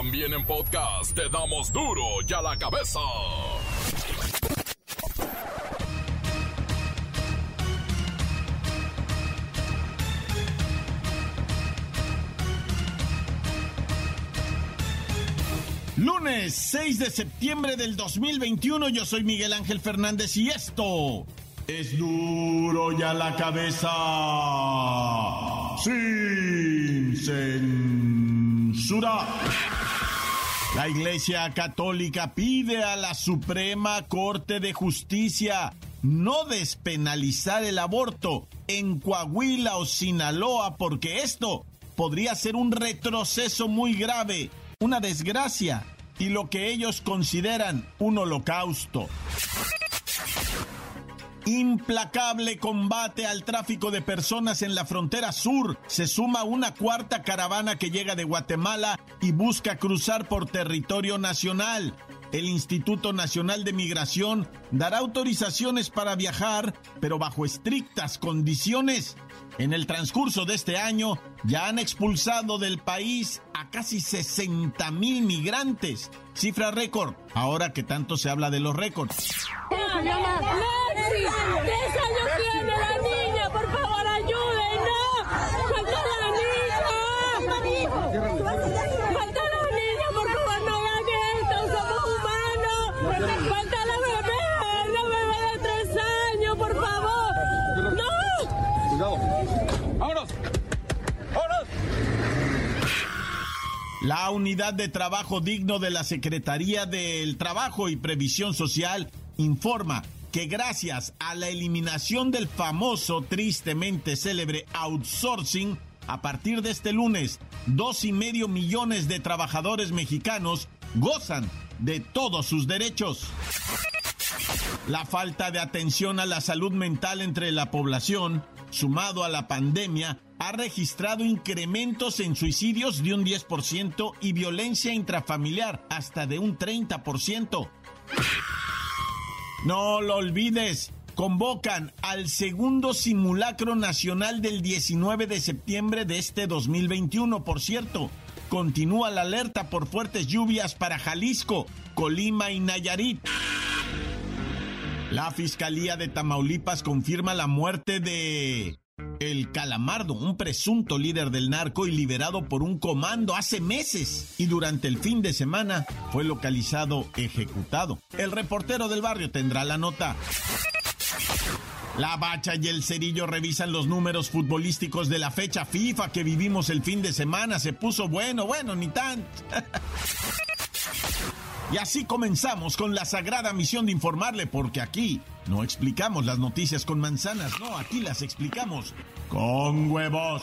También en podcast te damos duro y a la cabeza. Lunes 6 de septiembre del 2021, yo soy Miguel Ángel Fernández y esto es duro y a la cabeza. Sin censura. La Iglesia Católica pide a la Suprema Corte de Justicia no despenalizar el aborto en Coahuila o Sinaloa porque esto podría ser un retroceso muy grave una desgracia y lo que ellos consideran un holocausto. Implacable combate al tráfico de personas en la frontera sur. Se suma una cuarta caravana que llega de Guatemala y busca cruzar por territorio nacional. El Instituto Nacional de Migración dará autorizaciones para viajar, pero bajo estrictas condiciones. En el transcurso de este año ya han expulsado del país a casi 60 mil migrantes. Cifra récord, ahora que tanto se habla de los récords. La unidad de trabajo digno de la Secretaría del Trabajo y Previsión Social informa que gracias a la eliminación del famoso, tristemente célebre outsourcing, a partir de este lunes, dos y medio millones de trabajadores mexicanos gozan de todos sus derechos. La falta de atención a la salud mental entre la población, sumado a la pandemia, ha registrado incrementos en suicidios de un 10% y violencia intrafamiliar hasta de un 30%. No lo olvides, convocan al segundo simulacro nacional del 19 de septiembre de este 2021, por cierto. Continúa la alerta por fuertes lluvias para Jalisco, Colima y Nayarit. La Fiscalía de Tamaulipas confirma la muerte de el Calamardo, un presunto líder del narco y liberado por un comando hace meses y durante el fin de semana fue localizado ejecutado. El reportero del barrio tendrá la nota. La Bacha y el Cerillo revisan los números futbolísticos de la fecha FIFA que vivimos el fin de semana. Se puso bueno, bueno, ni tanto. Y así comenzamos con la sagrada misión de informarle, porque aquí no explicamos las noticias con manzanas, no, aquí las explicamos con huevos.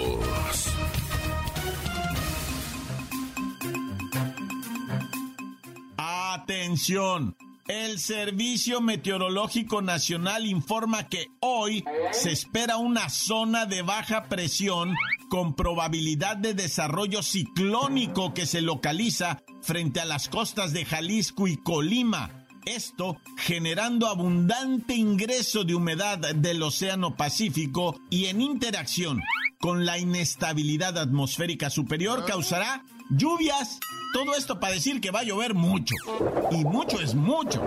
Atención. El Servicio Meteorológico Nacional informa que hoy se espera una zona de baja presión con probabilidad de desarrollo ciclónico que se localiza frente a las costas de Jalisco y Colima. Esto generando abundante ingreso de humedad del Océano Pacífico y en interacción con la inestabilidad atmosférica superior causará lluvias. Todo esto para decir que va a llover mucho. Y mucho es mucho.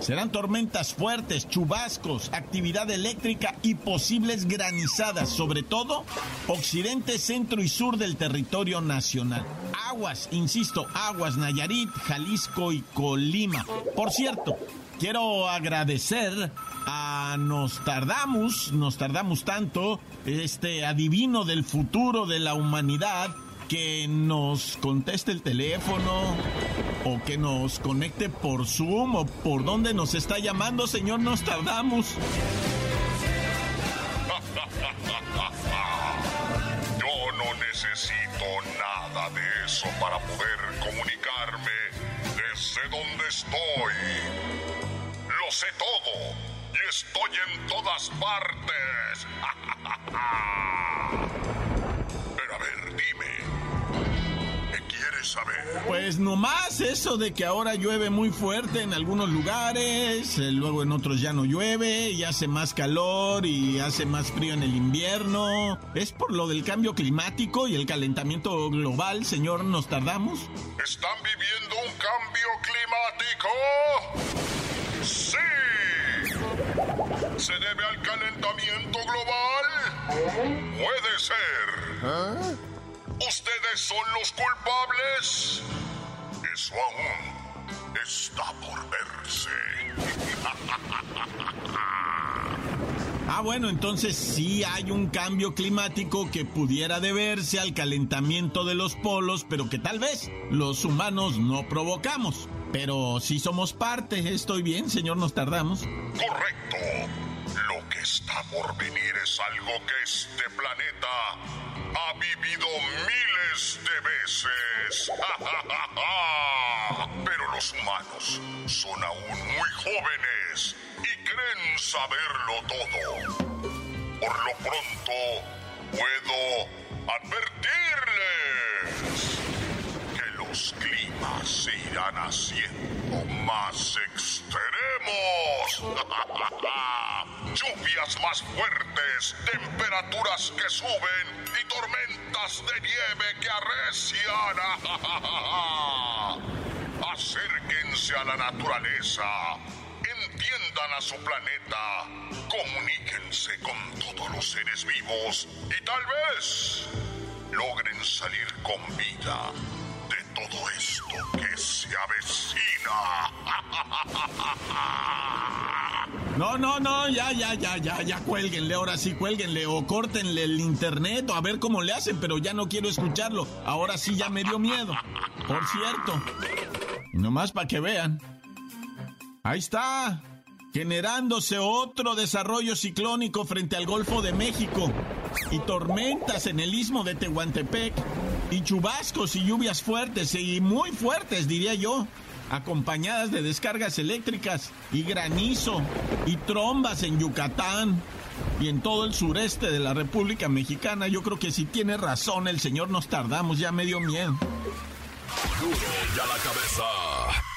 Serán tormentas fuertes, chubascos, actividad eléctrica y posibles granizadas, sobre todo occidente, centro y sur del territorio nacional. Aguas, insisto, aguas Nayarit, Jalisco y Colima. Por cierto, quiero agradecer a Nos Tardamos, Nos Tardamos tanto, este adivino del futuro de la humanidad, que nos conteste el teléfono o que nos conecte por Zoom o por donde nos está llamando, señor, nos tardamos. Yo no necesito nada de eso para poder comunicarme desde donde estoy. Lo sé todo estoy en todas partes. quieres saber? Pues nomás eso de que ahora llueve muy fuerte en algunos lugares, eh, luego en otros ya no llueve, y hace más calor y hace más frío en el invierno. ¿Es por lo del cambio climático y el calentamiento global, señor? ¿Nos tardamos? ¿Están viviendo un cambio climático? Sí. ¿Se debe al calentamiento global? Puede ser. ¿Ustedes son los culpables? Eso aún está por verse. Ah, bueno, entonces sí hay un cambio climático que pudiera deberse al calentamiento de los polos, pero que tal vez los humanos no provocamos. Pero sí somos parte, ¿estoy bien, señor? ¿Nos tardamos? Correcto. Lo que está por venir es algo que este planeta ha vivido miles de veces. Pero los humanos son aún muy jóvenes y creen saberlo todo. Por lo pronto, puedo advertirles que los climas se irán haciendo más extremos. Lluvias más fuertes, temperaturas que suben y tormentas de nieve que arrecian. Acérquense a la naturaleza, entiendan a su planeta, comuníquense con todos los seres vivos y tal vez logren salir con vida todo esto que se avecina. No, no, no, ya, ya, ya, ya, ya, cuélguenle, ahora sí, cuélguenle, o córtenle el internet, o a ver cómo le hacen, pero ya no quiero escucharlo. Ahora sí ya me dio miedo. Por cierto. Nomás para que vean. Ahí está. Generándose otro desarrollo ciclónico frente al Golfo de México. Y tormentas en el istmo de Tehuantepec. Y chubascos y lluvias fuertes, y muy fuertes, diría yo acompañadas de descargas eléctricas y granizo y trombas en Yucatán y en todo el sureste de la República Mexicana. Yo creo que si tiene razón el señor, nos tardamos, ya me dio miedo. ya la cabeza.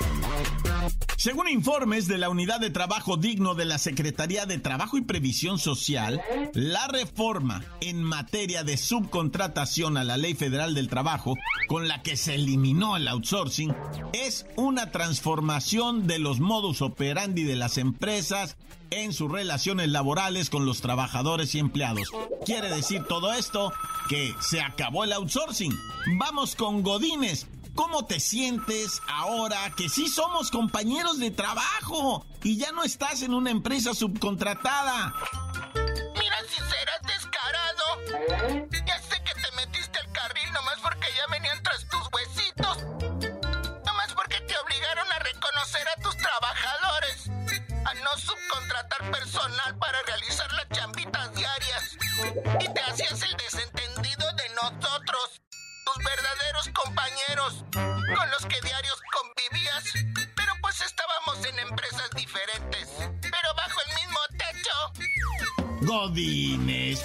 Según informes de la Unidad de Trabajo Digno de la Secretaría de Trabajo y Previsión Social, la reforma en materia de subcontratación a la Ley Federal del Trabajo, con la que se eliminó el outsourcing, es una transformación de los modus operandi de las empresas en sus relaciones laborales con los trabajadores y empleados. Quiere decir todo esto que se acabó el outsourcing. Vamos con Godines ¿Cómo te sientes ahora que sí somos compañeros de trabajo y ya no estás en una empresa subcontratada? Mira si serás descarado.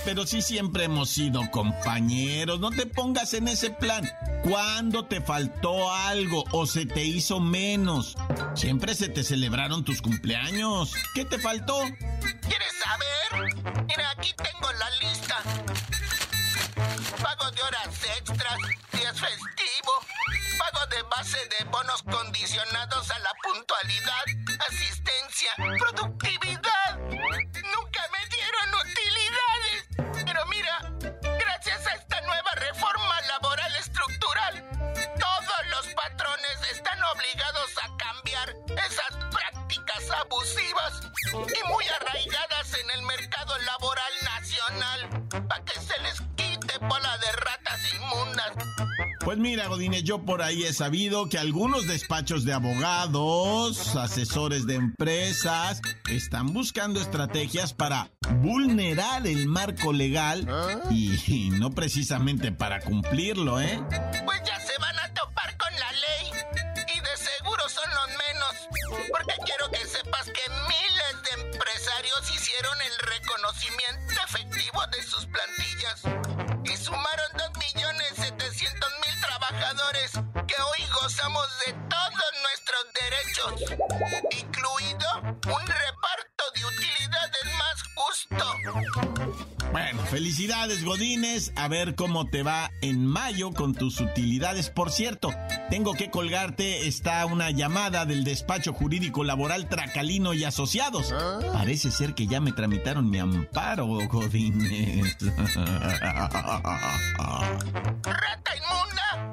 Pero sí siempre hemos sido compañeros, no te pongas en ese plan. ¿Cuándo te faltó algo o se te hizo menos? Siempre se te celebraron tus cumpleaños. ¿Qué te faltó? ¿Quieres saber? Mira, aquí tengo la lista pago de horas extras, días festivos, pago de base de bonos condicionados a la puntualidad, asistencia, productividad. Y muy arraigadas en el mercado laboral nacional para que se les bola de ratas inmundas. Pues mira, Godínez, yo por ahí he sabido que algunos despachos de abogados, asesores de empresas, están buscando estrategias para vulnerar el marco legal y, no precisamente para cumplirlo, ¿eh? Pues ya Bueno, felicidades Godines, a ver cómo te va en mayo con tus utilidades. Por cierto, tengo que colgarte, está una llamada del despacho jurídico laboral Tracalino y Asociados. Parece ser que ya me tramitaron mi amparo, Godines. ¡Rata inmunda!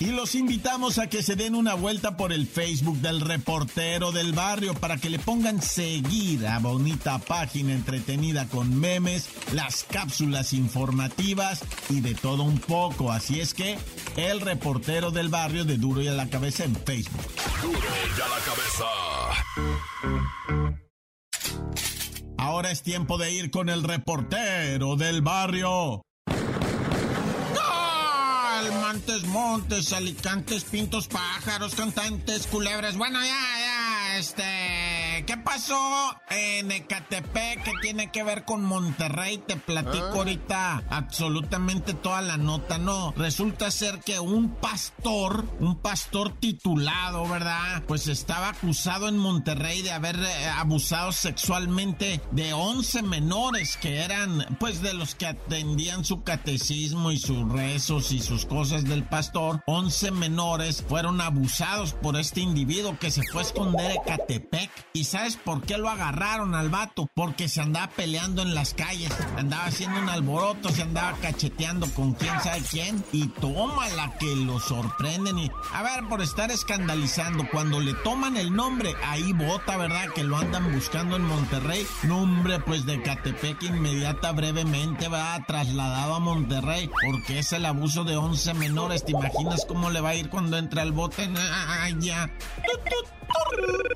Y los invitamos a que se den una vuelta por el Facebook del reportero del barrio para que le pongan seguir a bonita página entretenida con memes, las cápsulas informativas y de todo un poco. Así es que el reportero del barrio de Duro y a la cabeza en Facebook. Duro y a la cabeza. Ahora es tiempo de ir con el reportero del barrio. Montes, montes, alicantes, pintos, pájaros, cantantes, culebras. Bueno, ya, ya, este. ¿Qué pasó en Ecatepec que tiene que ver con Monterrey? Te platico ahorita absolutamente toda la nota. No, resulta ser que un pastor, un pastor titulado, ¿verdad? Pues estaba acusado en Monterrey de haber eh, abusado sexualmente de 11 menores que eran, pues, de los que atendían su catecismo y sus rezos y sus cosas del pastor. 11 menores fueron abusados por este individuo que se fue a esconder en Ecatepec. ¿Y sabes por qué lo agarraron al vato? Porque se andaba peleando en las calles, andaba haciendo un alboroto, se andaba cacheteando con quién sabe quién. Y toma la que lo sorprenden. Y a ver, por estar escandalizando, cuando le toman el nombre, ahí vota, ¿verdad? Que lo andan buscando en Monterrey. Nombre, pues de Catepec inmediata, brevemente, va trasladado a Monterrey, porque es el abuso de 11 menores. ¿Te imaginas cómo le va a ir cuando entra al bote? Ay, ya.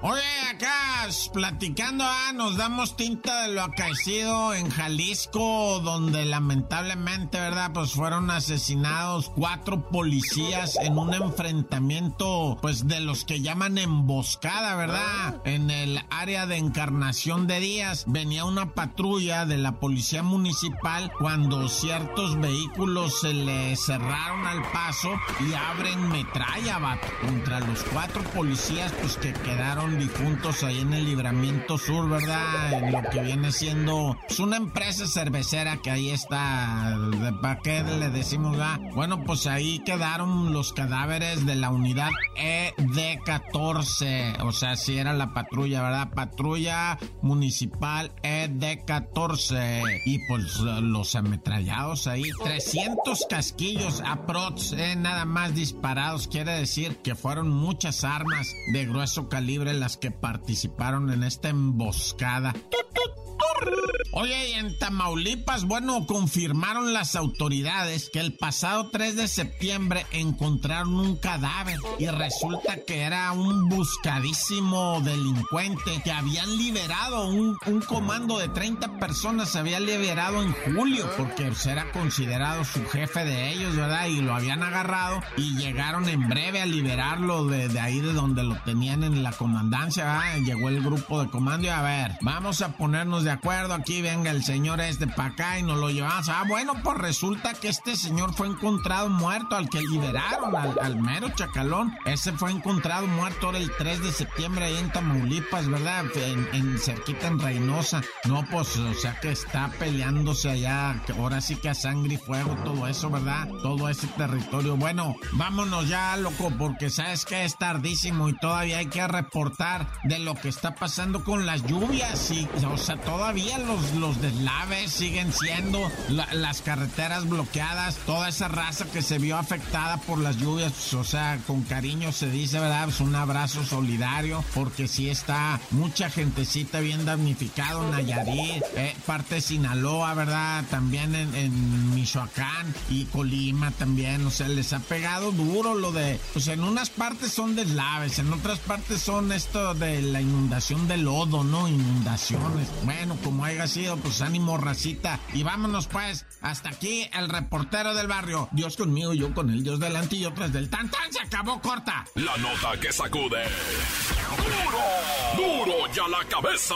Oye, acá platicando, ah, nos damos tinta de lo acaecido en Jalisco, donde lamentablemente, ¿verdad? Pues fueron asesinados cuatro policías en un enfrentamiento, pues de los que llaman emboscada, ¿verdad? En el área de Encarnación de Díaz venía una patrulla de la policía municipal cuando ciertos vehículos se le cerraron al paso y abren metralla, vato, contra los cuatro policías, pues que quedaron difuntos ahí en el libramiento sur, ¿verdad? En lo que viene siendo es una empresa cervecera que ahí está. ¿Para qué le decimos? Ah? Bueno, pues ahí quedaron los cadáveres de la unidad ED14. O sea, si era la patrulla, ¿verdad? Patrulla municipal ED14. Y pues los ametrallados ahí. 300 casquillos aprox, eh, nada más disparados. Quiere decir que fueron muchas armas de grueso calibre las que participaron en esta emboscada. Oye, y en Tamaulipas, bueno, confirmaron las autoridades que el pasado 3 de septiembre encontraron un cadáver y resulta que era un buscadísimo delincuente que habían liberado, un, comando de 30 personas se había liberado en julio porque era considerado su jefe de ellos, ¿verdad? Y lo habían agarrado y llegaron en breve a liberarlo de, de ahí de donde lo tenían en la comandancia, ¿verdad? Llegó el grupo de comando y a ver, vamos a ponernos de acuerdo aquí venga el señor este para acá y nos lo llevamos. Ah, bueno, pues resulta que este señor fue encontrado muerto, al que liberaron, al, mero chacalón. Ese fue encontrado muerto ahora el 3 de septiembre ahí en Tamaulipas, ¿verdad? En, cerquita en Reynosa. No, pues, o sea que está peleándose allá, ahora sí que a sangre y fuego, todo eso, ¿verdad? Todo ese territorio. Bueno, vámonos ya, loco, porque sabes que es tardísimo y todavía hay que reportar de lo que está pasando con las lluvias y, o sea, todavía los, los deslaves siguen siendo las carreteras bloqueadas, toda esa raza que se vio afectada por las lluvias, o sea, con cariño se dice, ¿verdad? Pues un abrazo solidario, porque sí está mucha gentecita bien damnificado, Nayarit, eh, parte de Sinaloa, ¿verdad? También en, en, Michoacán y Colima también, o sea, les ha pegado duro lo de, pues en unas partes son deslaves, en otras partes son esto de la inundación de lodo, ¿no? Inundaciones. Bueno, como haya sido, pues ánimo, racita. Y vámonos pues, hasta aquí el reportero del barrio. Dios conmigo, yo con él, Dios delante y yo del tan tan, se acabó corta. La nota que sacude. ¡Duro! ¡Duro ya la cabeza!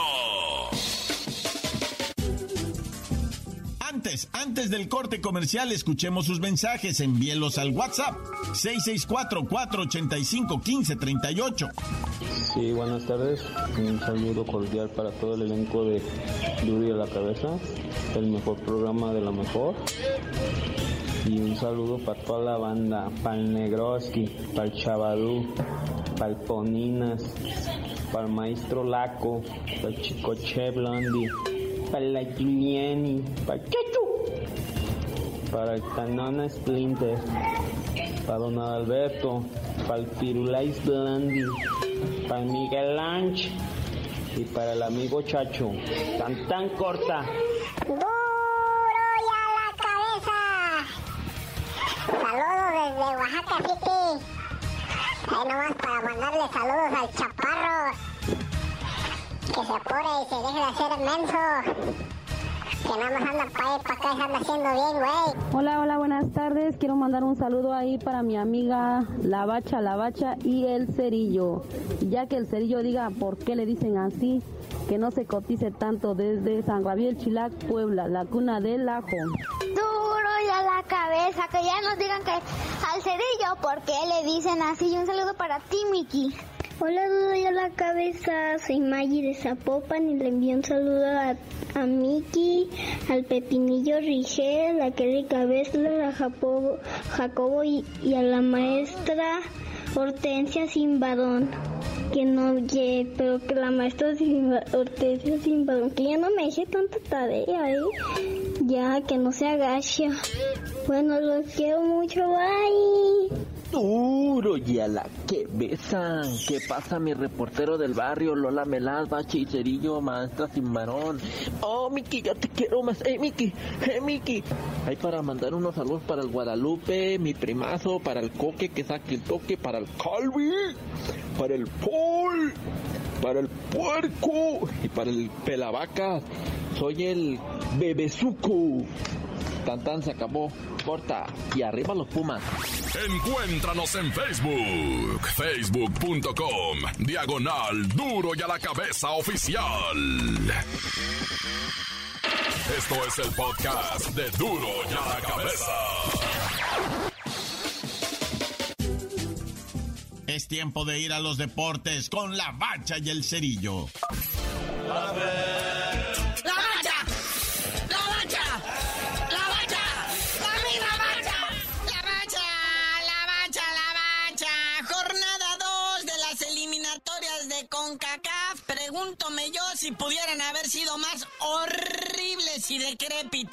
Antes, del corte comercial, escuchemos sus mensajes. Envíelos al WhatsApp 664-485-1538. Sí, buenas tardes. Un saludo cordial para todo el elenco de Duri a la Cabeza, el mejor programa de la mejor. Y un saludo para toda la banda, para el Negroski, para el Chavadú, para el Poninas, para el Maestro Laco, para el Chico Che Blondie, para la Giuliani, para el Chuchu, para el Tanona Splinter, para Don Alberto, para el Firulais Blondie, para el Miguel Lanch y para el amigo Chacho. Tan tan corta. ¡Duro y a la cabeza! Saludos desde Oaxaca City. Ahí nomás para mandarle saludos al chaparro. Que se apure y se deje de hacer menso. Que nada más anda para ahí, para acá y se anda haciendo bien, güey. Hola, hola, buenas tardes. Quiero mandar un saludo ahí para mi amiga La Bacha, La Bacha y el Cerillo. Ya que el Cerillo diga por qué le dicen así, que no se cotice tanto desde San Gabriel, Chilac, Puebla, la cuna del ajo. Duro y a la cabeza, que ya nos digan que al cerillo, ¿por qué le dicen así? Y un saludo para ti, Miki. Hola, a la cabeza. Soy Maggie de Zapopan y le envío un saludo a, a Miki, al Pepinillo Rigel, a Kelly Cabezla, a Jacobo, y, a la maestra Hortensia Simbadón. Que no oye, pero que la maestra Hortensia Simbadón, que ya no me eche tanta tarea, ¿eh? Ya, que no se agacha. Bueno, los quiero mucho, bye. Duro y a la que besan. ¿Qué pasa, mi reportero del barrio? Lola Melaz, Bache maestra sin varón. Oh, Miki, yo te quiero más. Eh, Miki, eh, Miki. Hay para mandar unos saludos para el Guadalupe, mi primazo, para el Coque que saque el toque, para el Calvi, para el Paul, para el Puerco y para el Pelavaca. Soy el Bebezuco. Tan tan se acabó. Corta. Y arriba los Pumas. Encuéntranos en Facebook, facebook.com, diagonal duro y a la cabeza oficial. Esto es el podcast de duro y a la cabeza. Es tiempo de ir a los deportes con la bacha y el cerillo. ¡La bacha! Pregúntome yo si pudieran haber sido más horribles y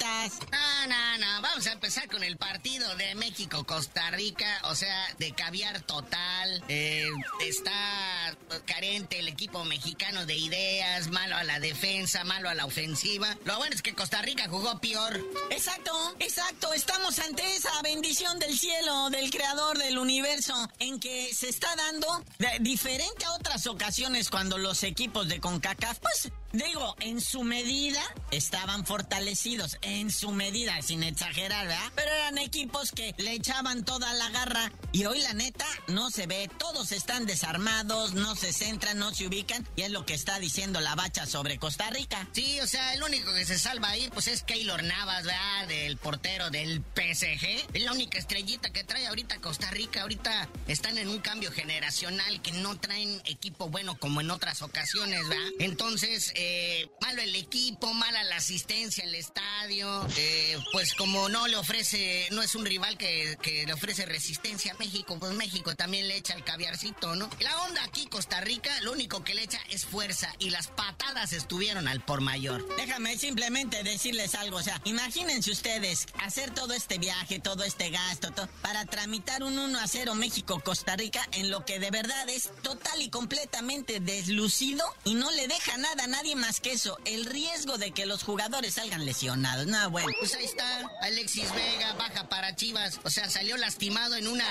No, no, no. Vamos a empezar con el partido de México-Costa Rica. O sea, de caviar total. Eh, está carente el equipo mexicano de ideas. Malo a la defensa, malo a la ofensiva. Lo bueno es que Costa Rica jugó peor. Exacto, exacto. Estamos ante esa bendición del cielo, del creador del universo, en que se está dando de- diferente a otras ocasiones cuando los equipos de CONCACAF, pues digo, en su medida estaban fortalecidos, en su medida, sin exagerar, ¿verdad? Pero eran equipos que le echaban toda la garra y hoy la neta no se ve, todos están desarmados, no se centran, no se ubican y es lo que está diciendo la bacha sobre Costa Rica. Sí, o sea, el único que se salva ahí, pues es Keylor Navas, ¿verdad? Del portero del PSG. Es la única estrellita que trae ahorita Costa Rica. Ahorita están en un cambio generacional que no traen equipo bueno como en otras ocasiones, ¿verdad? Entonces, eh, malo el equipo, mala la asistencia al estadio. Eh, pues como no le ofrece, no es un rival que, que le ofrece resistencia a México, pues México también le echa el caviarcito, ¿no? La onda aquí, Costa Rica, lo único que le echa es fuerza y las patadas estuvieron al por mayor. Déjame simplemente decirles algo, o sea, imagínense ustedes hacer todo este viaje, todo este gasto, todo, para tramitar un 1 a 0 México-Costa Rica en lo que de verdad es total y completamente deslucido y no le deja nada a nadie más que eso, el riesgo de que los jugadores salgan lesionados. No, bueno. Pues ahí está, Alexis Vega baja para Chivas. O sea, salió lastimado en una,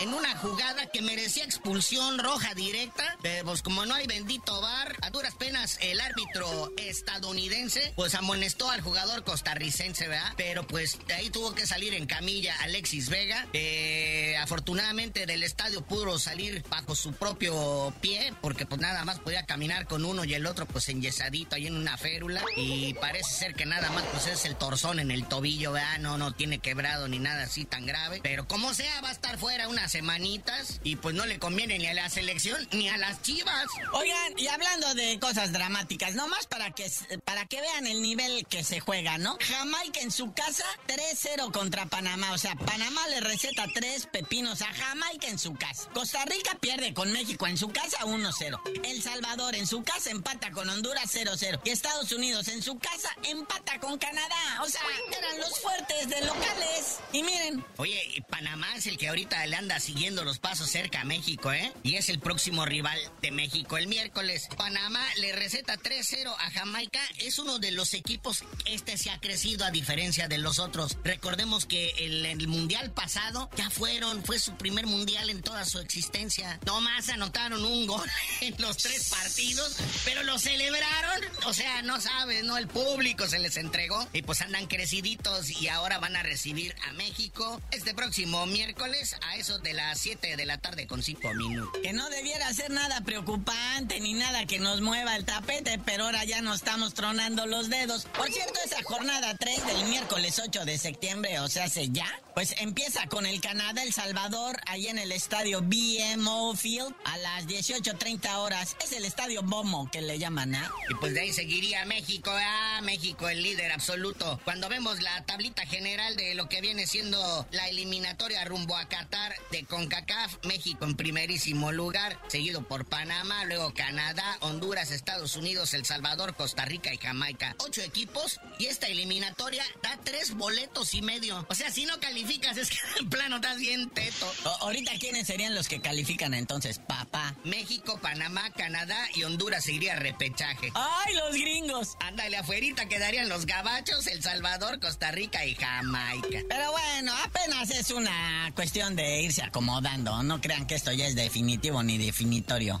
en una jugada que merecía expulsión roja directa. Pues como no hay bendito bar, a duras penas el árbitro estadounidense pues amonestó al jugador costarricense, ¿verdad? Pero pues de ahí tuvo que salir en camilla Alexis Vega. Eh, afortunadamente del estadio pudo salir bajo su propio pie, porque pues nada más podía caminar con uno y el otro pues enyesadito ahí en una férula. Y parece ser que nada más pues es el torzón en el tobillo, ¿verdad? No, no tiene quebrado ni nada así tan grave. Pero como sea, va a estar fuera unas semanitas y pues no le conviene ni a la selección ni a las chivas. Oigan, y hablando de cosas dramáticas, nomás para que, para que vean el nivel que se juega, ¿no? Jamaica en su casa, 3-0 contra Panamá. O sea, Panamá le receta tres pepinos a Jamaica en su casa. Costa Rica pierde con México en su casa 1-0. El Salvador en su casa empata con Honduras 0-0. Y Estados Unidos en su casa empata con Canadá. O sea, eran los fuertes de locales. Y miren. Oye, Panamá es el que ahorita le anda siguiendo los pasos cerca a México, ¿eh? Y es el próximo rival de México el miércoles. Panamá le receta 3-0 a Jamaica. Es uno de los equipos, este se ha crecido a diferencia de los otros. Recordemos que el, el mundial pasado ya fueron, fue su primer mundial en toda su existencia. No más anotaron un gol en los tres partidos, pero lo celebraron. O sea, no sabes, ¿no? El público se les entregó y pues andan creciditos y ahora van a recibir a México este próximo miércoles a eso de las 7 de la tarde con 5 minutos. Que no debiera ser nada preocupante ni nada que nos mueva el tapete, pero ahora ya nos estamos tronando los dedos. Por cierto, esa jornada 3 del miércoles 8 de septiembre, o sea, hace ya, pues empieza con el Canadá, El Salvador, ahí en el estadio BMO Field a las 18.30 horas. Es el estadio Bomo que le llaman, ¿ah? Y pues de ahí seguiría México, ah, México el líder absoluto. Cuando vemos la tablita general de lo que viene siendo la eliminatoria rumbo a Qatar de CONCACAF, México en primerísimo lugar, seguido por Panamá, luego Canadá, Honduras, Estados Unidos, El Salvador, Costa Rica y Jamaica. Ocho equipos y esta eliminatoria da tres boletos y medio. O sea, si no calificas es que en plano estás bien teto. ahorita, ¿quiénes serían los que califican entonces, papá? México, Panamá, Canadá y Honduras seguiría repechaje. ¡Ay, los gringos! Ándale, afuerita quedarían los gabachos, El Salvador, Costa Rica y Jamaica. Pero bueno, apenas es una cuestión de irse acomodando. No crean que esto ya es definitivo ni definitorio.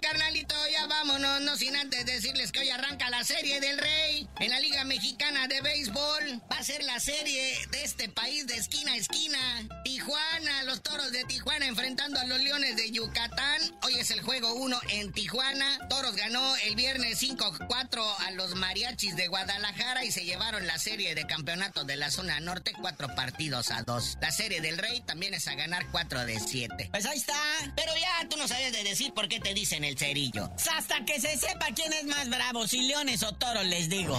Carnalito, ya vámonos, no sin antes decirles que hoy arranca la serie del Rey en la Liga Mexicana de Béisbol. Va a ser la serie de este país de esquina a esquina. Tijuana, los toros de Tijuana enfrentando a los leones de Yucatán. Hoy es el juego 1 en Tijuana. Toros ganó el viernes 5-4 a los mariachis de Guadalajara y se llevaron la serie de campeonato de la zona norte, cuatro partidos a dos. La serie del Rey también es a ganar 4 de 7. Pues ahí está. Pero ya tú no sabes de decir por qué te dicen cerillo. Hasta que se sepa quién es más bravo, si leones o toros, les digo.